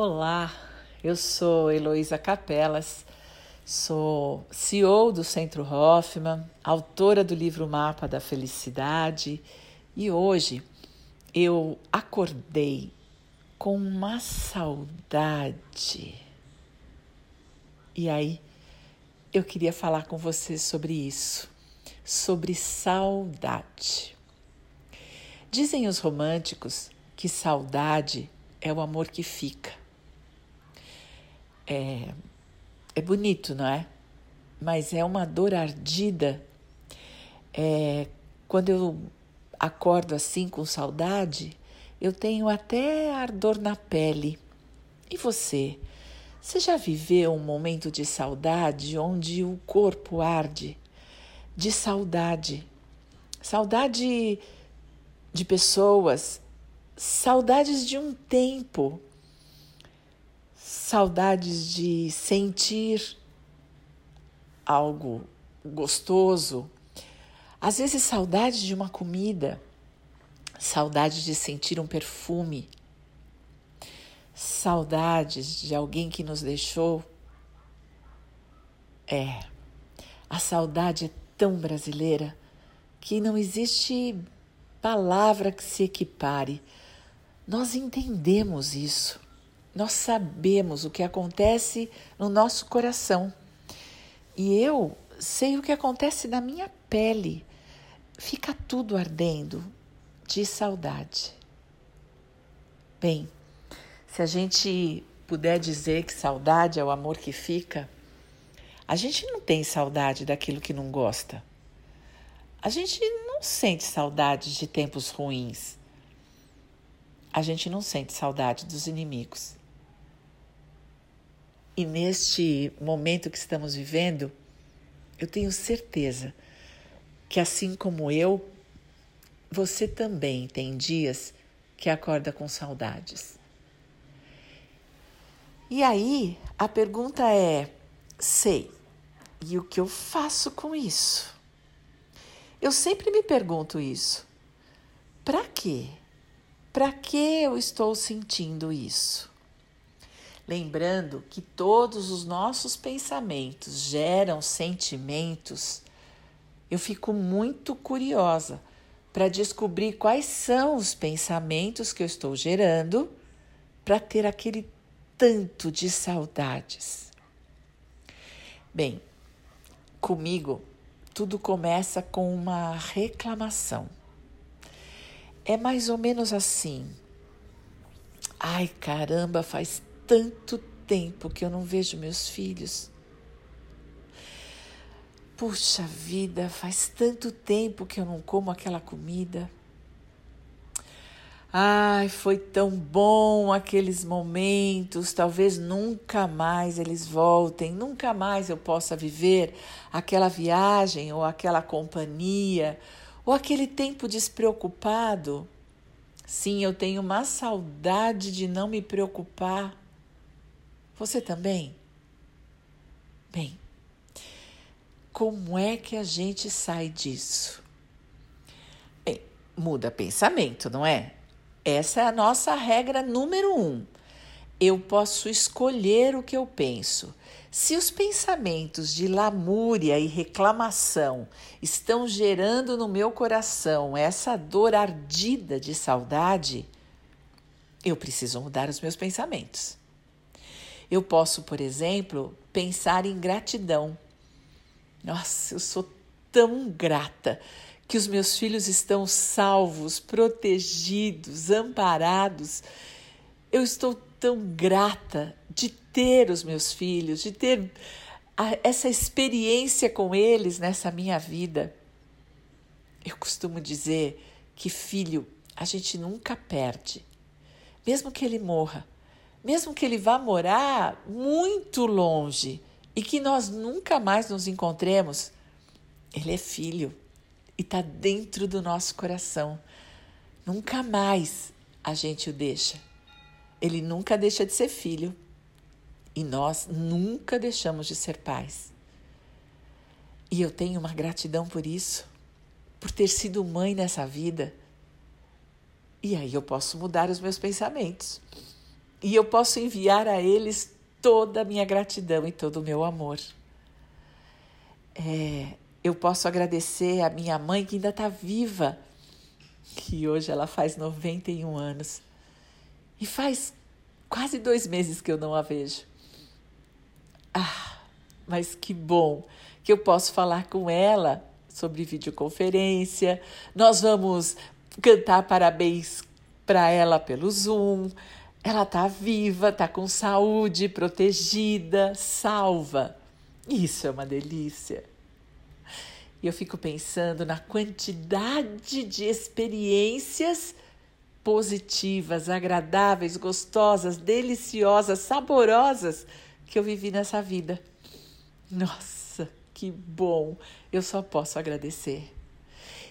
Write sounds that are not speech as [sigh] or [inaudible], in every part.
Olá, eu sou Heloísa Capelas, sou CEO do Centro Hoffman, autora do livro Mapa da Felicidade e hoje eu acordei com uma saudade. E aí eu queria falar com você sobre isso, sobre saudade. Dizem os românticos que saudade é o amor que fica. É, é bonito, não é? Mas é uma dor ardida. É, quando eu acordo assim com saudade, eu tenho até ardor na pele. E você? Você já viveu um momento de saudade onde o corpo arde? De saudade. Saudade de pessoas, saudades de um tempo, saudades de sentir algo gostoso, às vezes saudades de uma comida, saudades de sentir um perfume, saudades de alguém que nos deixou. É, a saudade é tão brasileira que não existe palavra que se equipare. Nós entendemos isso, nós sabemos o que acontece no nosso coração. E eu sei o que acontece na minha pele. Fica tudo ardendo de saudade. Bem, se a gente puder dizer que saudade é o amor que fica, a gente não tem saudade daquilo que não gosta. A gente não sente saudade de tempos ruins a gente não sente saudade dos inimigos. E neste momento que estamos vivendo, eu tenho certeza que, assim como eu, você também tem dias que acorda com saudades. E aí a pergunta é: sei, e o que eu faço com isso? Eu sempre me pergunto isso. Para quê? Para que eu estou sentindo isso? Lembrando que todos os nossos pensamentos geram sentimentos, eu fico muito curiosa para descobrir quais são os pensamentos que eu estou gerando para ter aquele tanto de saudades. Bem, comigo tudo começa com uma reclamação é mais ou menos assim. Ai, caramba, faz tanto tempo que eu não vejo meus filhos. Puxa vida, faz tanto tempo que eu não como aquela comida. Ai, foi tão bom aqueles momentos, talvez nunca mais eles voltem, nunca mais eu possa viver aquela viagem ou aquela companhia ou aquele tempo despreocupado. Sim, eu tenho uma saudade de não me preocupar. Você também? Bem, como é que a gente sai disso? Bem, muda pensamento, não é? Essa é a nossa regra número um. Eu posso escolher o que eu penso. Se os pensamentos de lamúria e reclamação estão gerando no meu coração essa dor ardida de saudade, eu preciso mudar os meus pensamentos. Eu posso, por exemplo, pensar em gratidão. Nossa, eu sou tão grata que os meus filhos estão salvos, protegidos, amparados. Eu estou tão grata de ter os meus filhos, de ter a, essa experiência com eles nessa minha vida. Eu costumo dizer que filho a gente nunca perde, mesmo que ele morra, mesmo que ele vá morar muito longe e que nós nunca mais nos encontremos, ele é filho e está dentro do nosso coração. Nunca mais a gente o deixa. Ele nunca deixa de ser filho. E nós nunca deixamos de ser pais. E eu tenho uma gratidão por isso, por ter sido mãe nessa vida. E aí eu posso mudar os meus pensamentos. E eu posso enviar a eles toda a minha gratidão e todo o meu amor. É, eu posso agradecer a minha mãe que ainda está viva, que hoje ela faz 91 anos. E faz quase dois meses que eu não a vejo. Ah, mas que bom que eu posso falar com ela sobre videoconferência. Nós vamos cantar parabéns para ela pelo Zoom. Ela está viva, está com saúde, protegida, salva. Isso é uma delícia. E eu fico pensando na quantidade de experiências positivas, agradáveis, gostosas, deliciosas, saborosas que eu vivi nessa vida. Nossa, que bom! Eu só posso agradecer.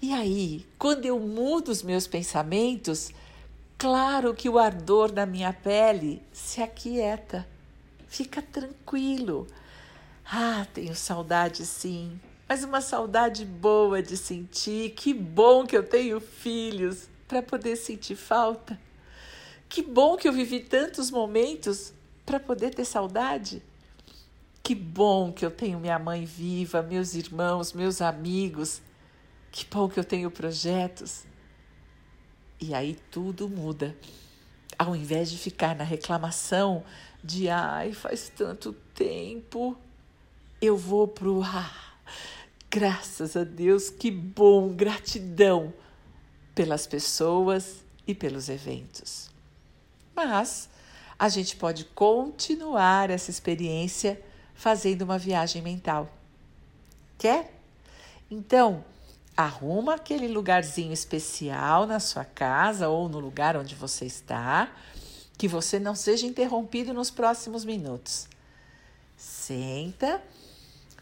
E aí, quando eu mudo os meus pensamentos, claro que o ardor da minha pele se aquieta, fica tranquilo. Ah, tenho saudade sim, mas uma saudade boa de sentir. Que bom que eu tenho filhos para poder sentir falta. Que bom que eu vivi tantos momentos para poder ter saudade. Que bom que eu tenho minha mãe viva, meus irmãos, meus amigos. Que bom que eu tenho projetos. E aí tudo muda. Ao invés de ficar na reclamação de ai, faz tanto tempo, eu vou pro ah, graças a Deus, que bom, gratidão pelas pessoas e pelos eventos. Mas a gente pode continuar essa experiência fazendo uma viagem mental. Quer? Então, arruma aquele lugarzinho especial na sua casa ou no lugar onde você está, que você não seja interrompido nos próximos minutos. Senta,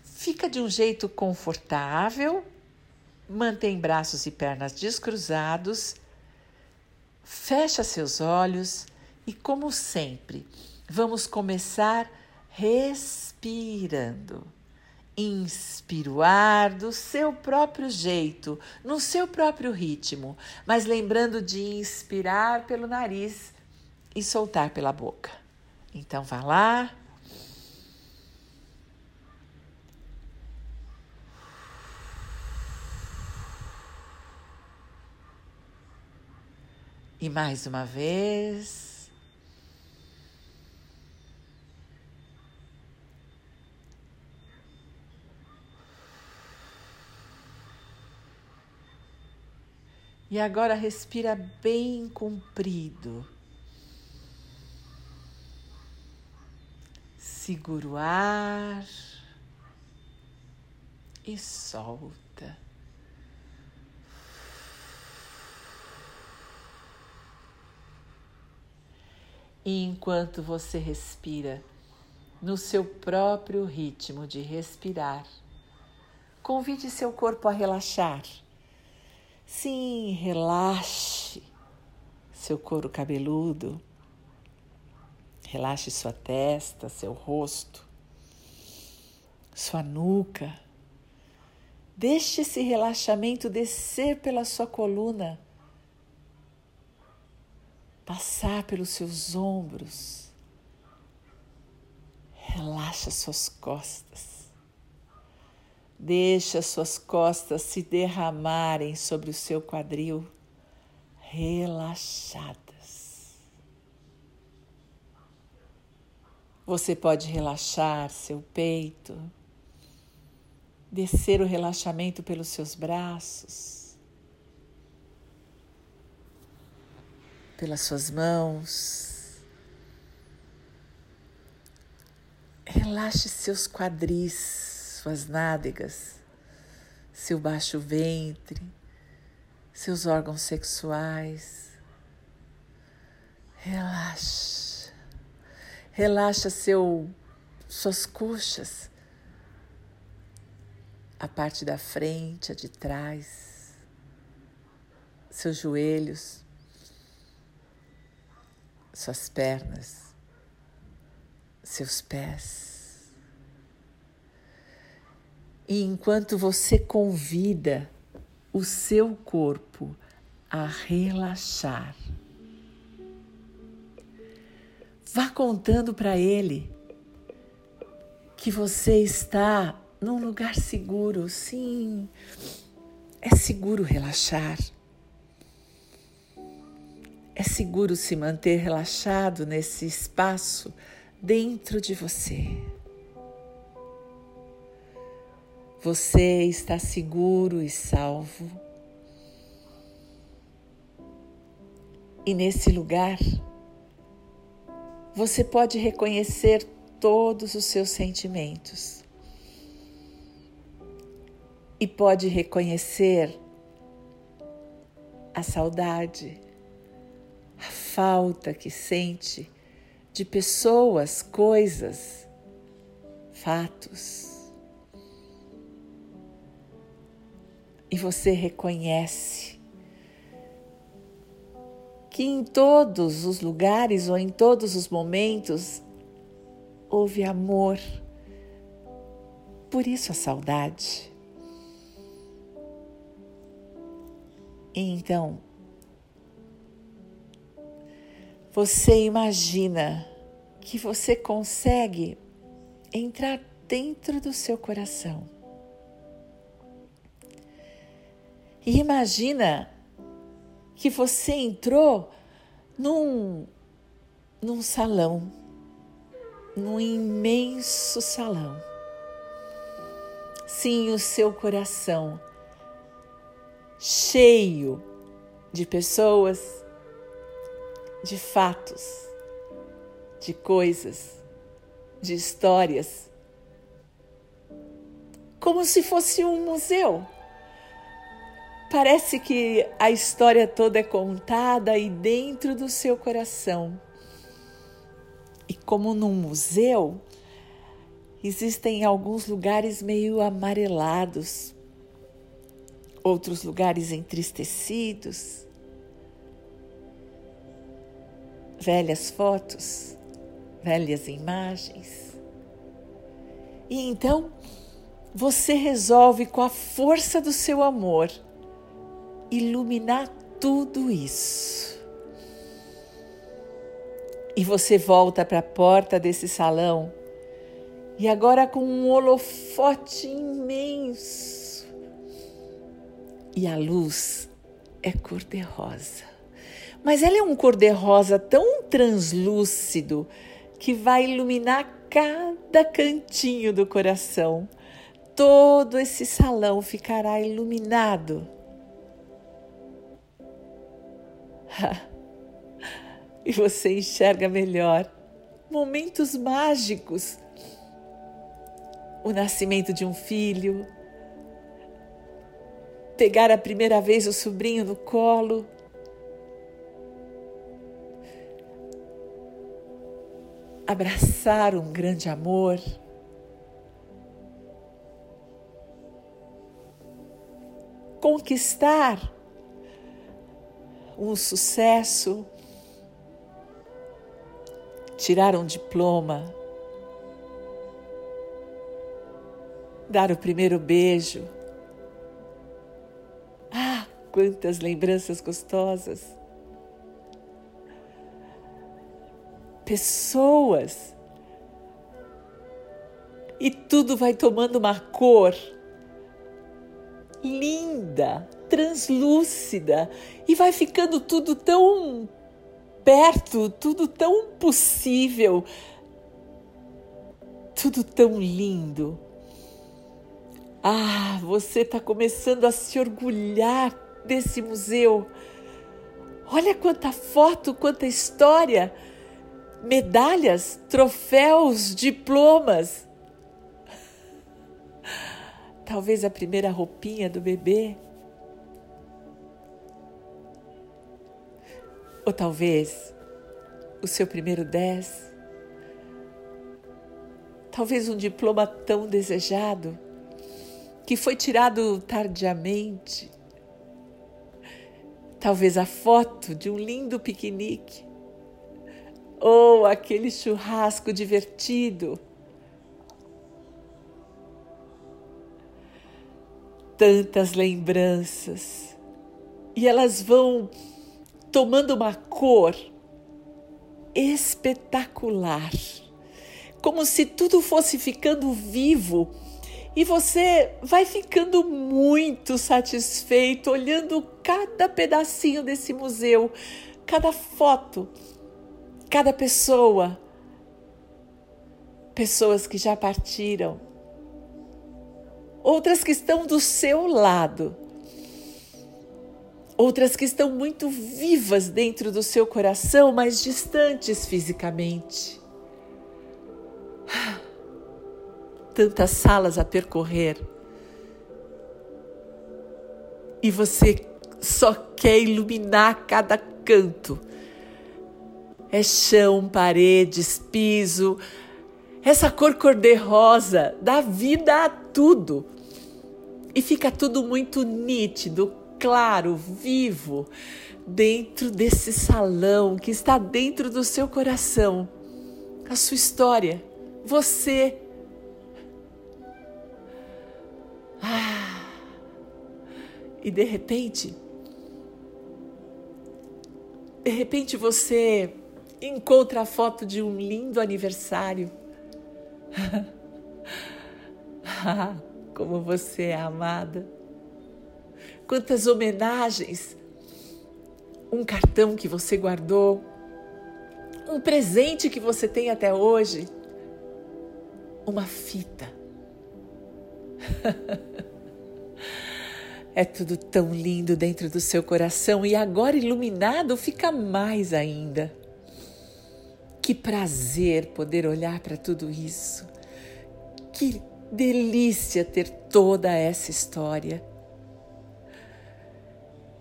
fica de um jeito confortável, mantém braços e pernas descruzados, fecha seus olhos e, como sempre, vamos começar respirando. Inspira o ar do seu próprio jeito, no seu próprio ritmo, mas lembrando de inspirar pelo nariz e soltar pela boca. Então vá lá. E mais uma vez. E agora respira bem comprido. Segura o ar e solta. E enquanto você respira no seu próprio ritmo de respirar, convide seu corpo a relaxar Sim, relaxe seu couro cabeludo, relaxe sua testa, seu rosto, sua nuca. Deixe esse relaxamento descer pela sua coluna, passar pelos seus ombros. Relaxa suas costas. Deixa suas costas se derramarem sobre o seu quadril, relaxadas. Você pode relaxar seu peito, descer o relaxamento pelos seus braços, pelas suas mãos. Relaxe seus quadris suas nádegas, seu baixo ventre, seus órgãos sexuais. Relaxa. Relaxa seu suas coxas, a parte da frente, a de trás, seus joelhos, suas pernas, seus pés. E enquanto você convida o seu corpo a relaxar, Vá contando para ele que você está num lugar seguro. Sim, é seguro relaxar. É seguro se manter relaxado nesse espaço dentro de você. Você está seguro e salvo. E nesse lugar, você pode reconhecer todos os seus sentimentos e pode reconhecer a saudade, a falta que sente de pessoas, coisas, fatos. E você reconhece que em todos os lugares ou em todos os momentos houve amor. Por isso a saudade. E então, você imagina que você consegue entrar dentro do seu coração. E imagina que você entrou num, num salão, num imenso salão. Sim, o seu coração cheio de pessoas, de fatos, de coisas, de histórias, como se fosse um museu. Parece que a história toda é contada aí dentro do seu coração. E como num museu, existem alguns lugares meio amarelados, outros lugares entristecidos, velhas fotos, velhas imagens. E então você resolve, com a força do seu amor, iluminar tudo isso. E você volta para a porta desse salão e agora com um holofote imenso. E a luz é cor-de-rosa. Mas ela é um cor-de-rosa tão translúcido que vai iluminar cada cantinho do coração. Todo esse salão ficará iluminado [laughs] e você enxerga melhor momentos mágicos. O nascimento de um filho, pegar a primeira vez o sobrinho no colo, abraçar um grande amor. Conquistar um sucesso, tirar um diploma, dar o primeiro beijo. Ah, quantas lembranças gostosas! Pessoas. E tudo vai tomando uma cor linda, translúcida e vai ficando tudo tão perto, tudo tão possível, tudo tão lindo. Ah, você está começando a se orgulhar desse museu. Olha quanta foto, quanta história, medalhas, troféus, diplomas. [laughs] Talvez a primeira roupinha do bebê. Ou talvez o seu primeiro 10. Talvez um diploma tão desejado que foi tirado tardiamente. Talvez a foto de um lindo piquenique. Ou aquele churrasco divertido tantas lembranças e elas vão tomando uma cor espetacular, como se tudo fosse ficando vivo e você vai ficando muito satisfeito olhando cada pedacinho desse museu, cada foto, cada pessoa. Pessoas que já partiram, outras que estão do seu lado, outras que estão muito vivas dentro do seu coração, mas distantes fisicamente. [sighs] Tantas salas a percorrer. E você só quer iluminar cada canto. É chão, paredes, piso, essa cor cor-de-rosa dá vida a tudo. E fica tudo muito nítido, claro, vivo, dentro desse salão que está dentro do seu coração. A sua história, você. Ah. E de repente, de repente você encontra a foto de um lindo aniversário [laughs] Como você é amada. Quantas homenagens. Um cartão que você guardou. Um presente que você tem até hoje. Uma fita. [laughs] É tudo tão lindo dentro do seu coração e agora iluminado fica mais ainda. Que prazer poder olhar para tudo isso. Que delícia ter toda essa história.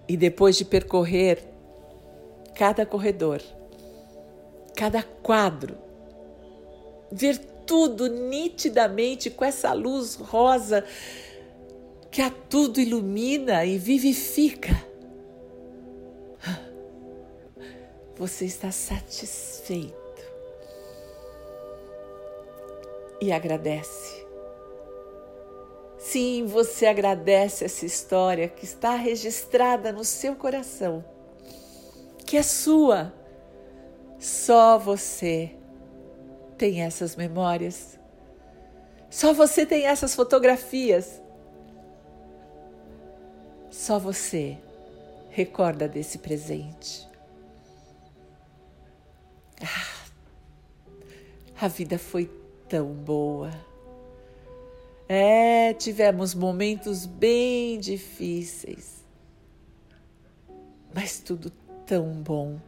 E depois de percorrer cada corredor, cada quadro, ver tudo nitidamente com essa luz rosa que a tudo ilumina e vivifica. Você está satisfeito e agradece. Sim, você agradece essa história que está registrada no seu coração, que é sua. Só você tem essas memórias. Só você tem essas fotografias. Só você recorda desse presente. Ah, a vida foi tão boa. É, tivemos momentos bem difíceis, mas tudo tão bom.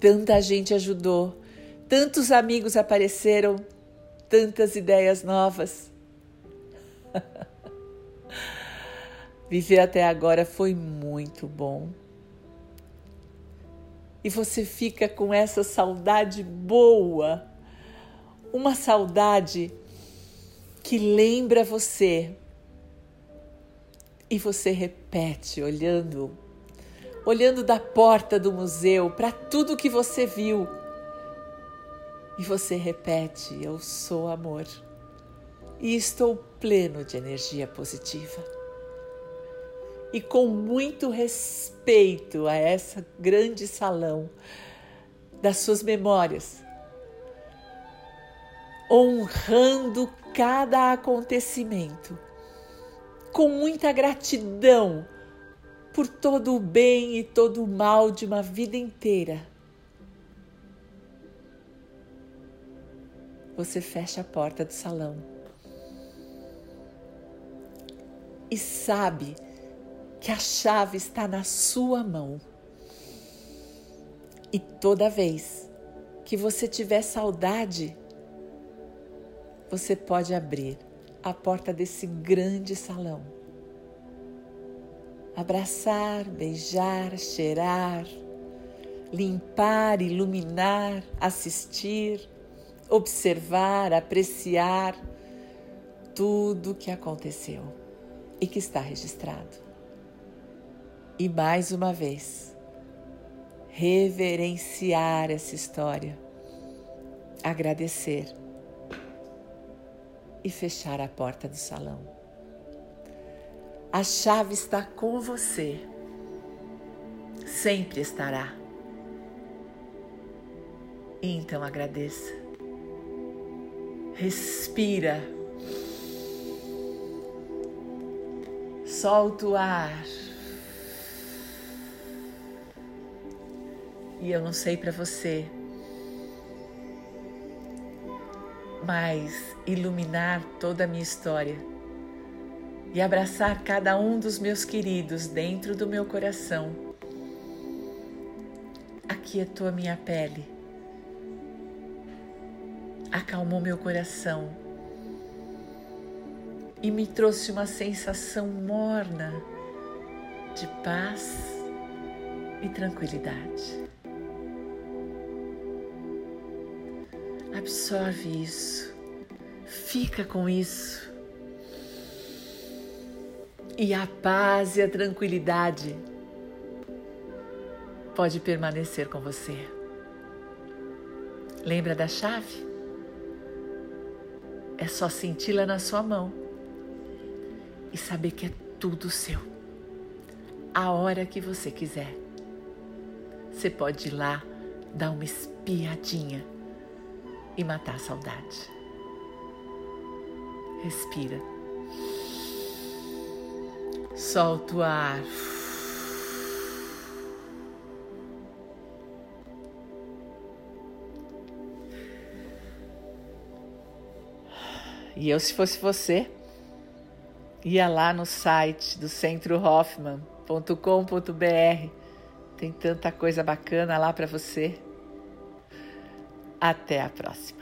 Tanta gente ajudou, tantos amigos apareceram, tantas ideias novas. [laughs] Viver até agora foi muito bom. E você fica com essa saudade boa uma saudade que lembra você. E você repete olhando, olhando da porta do museu para tudo que você viu. E você repete: Eu sou amor. E estou pleno de energia positiva. E com muito respeito a essa grande salão das suas memórias, honrando cada acontecimento, com muita gratidão por todo o bem e todo o mal de uma vida inteira. Você fecha a porta do salão e sabe que a chave está na sua mão. E toda vez que você tiver saudade, você pode abrir a porta desse grande salão. Abraçar, beijar, cheirar, limpar, iluminar, assistir, observar, apreciar tudo que aconteceu e que está registrado. E mais uma vez, reverenciar essa história, agradecer e fechar a porta do salão. A chave está com você. Sempre estará. Então agradeça. Respira. Solta o ar. E eu não sei para você, mas iluminar toda a minha história e abraçar cada um dos meus queridos dentro do meu coração. Aquietou a minha pele, acalmou meu coração e me trouxe uma sensação morna de paz e tranquilidade. Absorve isso, fica com isso. E a paz e a tranquilidade pode permanecer com você. Lembra da chave? É só senti-la na sua mão e saber que é tudo seu. A hora que você quiser. Você pode ir lá, dar uma espiadinha e matar a saudade. Respira. Solta o ar. E eu, se fosse você, ia lá no site do Centro Hoffman.com.br. Tem tanta coisa bacana lá para você. Até a próxima.